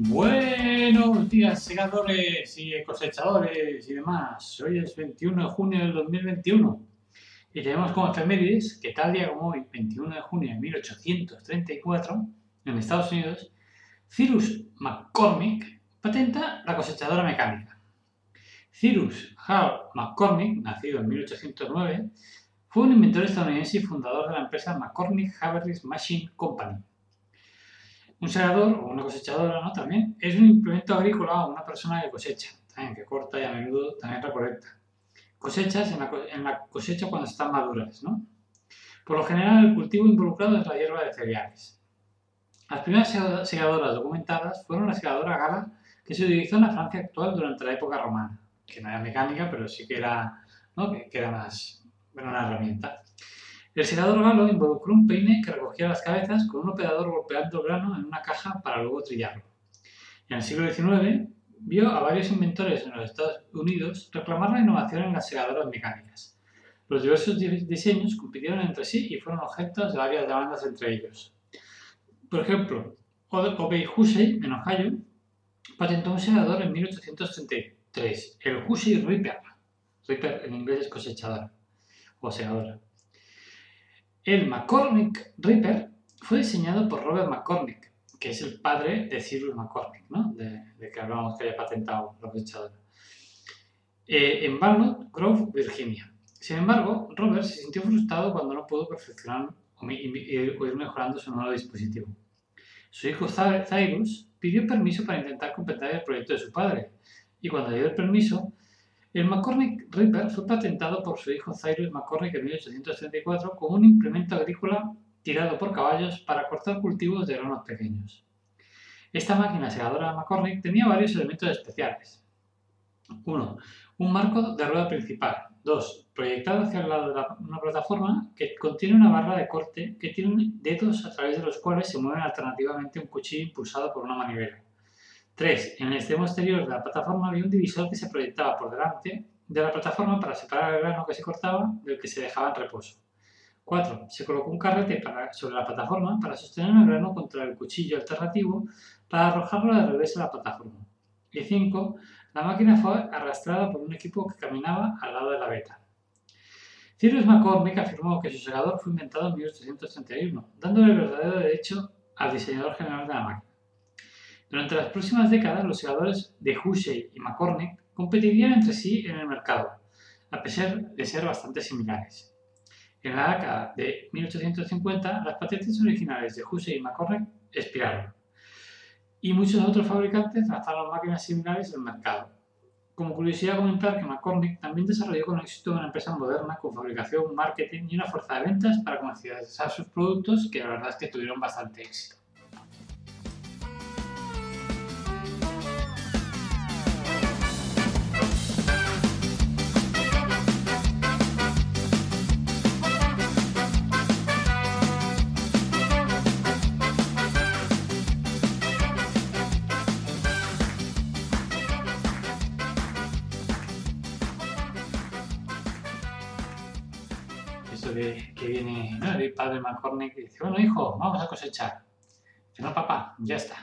Buenos días, segadores y cosechadores y demás. Hoy es 21 de junio del 2021 y tenemos como efemérides que tal día como hoy, 21 de junio de 1834, en Estados Unidos, Cyrus McCormick patenta la cosechadora mecánica. Cyrus Hall McCormick, nacido en 1809, fue un inventor estadounidense y fundador de la empresa McCormick Havertys Machine Company un segador o una cosechadora, ¿no? También es un implemento agrícola o una persona que cosecha, también que corta y a menudo también recolecta. Cosechas en la, cosecha cuando están maduras, ¿no? Por lo general, el cultivo involucrado es la hierba de cereales. Las primeras segadoras documentadas fueron la segadora gala que se utilizó en la Francia actual durante la época romana, que no era mecánica, pero sí que era, ¿no? que, era más, una herramienta. El segador galo involucró un peine que recogía las cabezas con un operador golpeando el grano en una caja para luego trillarlo. En el siglo XIX vio a varios inventores en los Estados Unidos reclamar la innovación en las segadoras mecánicas. Los diversos diseños compitieron entre sí y fueron objetos de varias demandas entre ellos. Por ejemplo, Obey Hussey, en Ohio, patentó un segador en 1833, el Hussey Ripper. Ripper en inglés es cosechador o segadora. El McCormick Reaper fue diseñado por Robert McCormick, que es el padre de Cyrus McCormick, de, que hablábamos que había patentado la cosechadora, eh, en Walnut Grove, Virginia. Sin embargo, Robert se sintió frustrado cuando no pudo perfeccionar o ir mejorando su nuevo dispositivo. Su hijo Cyrus pidió permiso para intentar completar el proyecto de su padre, y cuando dio el permiso, el McCormick Reaper fue patentado por su hijo Cyrus McCormick en 1834 como un implemento agrícola tirado por caballos para cortar cultivos de granos pequeños. Esta máquina segadora McCormick tenía varios elementos especiales. 1. Un marco de rueda principal. 2. Proyectado hacia el lado de una plataforma que contiene una barra de corte que tiene dedos a través de los cuales se mueven alternativamente un cuchillo impulsado por una manivela. 3. En el extremo exterior de la plataforma había un divisor que se proyectaba por delante de la plataforma para separar el grano que se cortaba del que se dejaba en reposo. 4. Se colocó un carrete sobre la plataforma para sostener el grano contra el cuchillo alternativo para arrojarlo de revés a la plataforma. Y 5. La máquina fue arrastrada por un equipo que caminaba al lado de la beta. Cyrus McCormick afirmó que su segador fue inventado en 1831, dándole verdadero derecho al diseñador general de la máquina. Durante las próximas décadas, los segadores de Hussey y McCormick competirían entre sí en el mercado, a pesar de ser bastante similares. En la década de 1850, las patentes originales de Hussey y McCormick expiraron, y muchos otros fabricantes lanzaron máquinas similares al mercado. Como curiosidad comentar que McCormick también desarrolló con éxito una empresa moderna con fabricación, marketing y una fuerza de ventas para comercializar sus productos que la verdad es que tuvieron bastante éxito. Que, viene el padre McCormick y dice, bueno hijo, vamos a cosechar. Dice, no papá, ya está.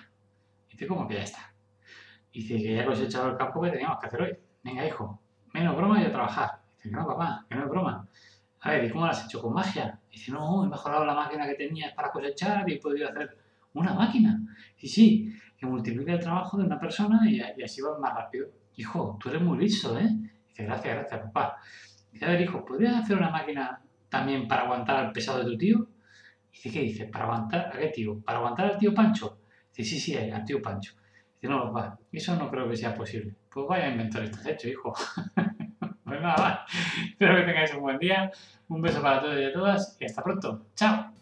Dice, ¿cómo que ya está? Dice que ya he cosechado el campo que teníamos que hacer hoy. Venga hijo, menos broma y a trabajar. Dice, no papá, que no es broma. A ver, ¿y cómo lo has hecho? ¿Con magia? Dice, no, he mejorado la máquina que tenías para cosechar y he podido hacer una máquina. Dice, sí, que multiplica el trabajo de una persona y, así va más rápido. Hijo, tú eres muy listo, ¿eh? Dice, gracias, gracias, papá. Dice, a ver, hijo, ¿podrías hacer una máquina también para aguantar al pesado de tu tío. Dice, ¿qué dice? ¿Para aguantar a qué tío? ¿Para aguantar al tío Pancho? Dice, sí, sí, al tío Pancho. Dice, no, va, eso no creo que sea posible. Pues vaya inventor estás hecho, hijo. pues nada más. Espero que tengáis un buen día. Un beso para todos y a todas y hasta pronto. ¡Chao!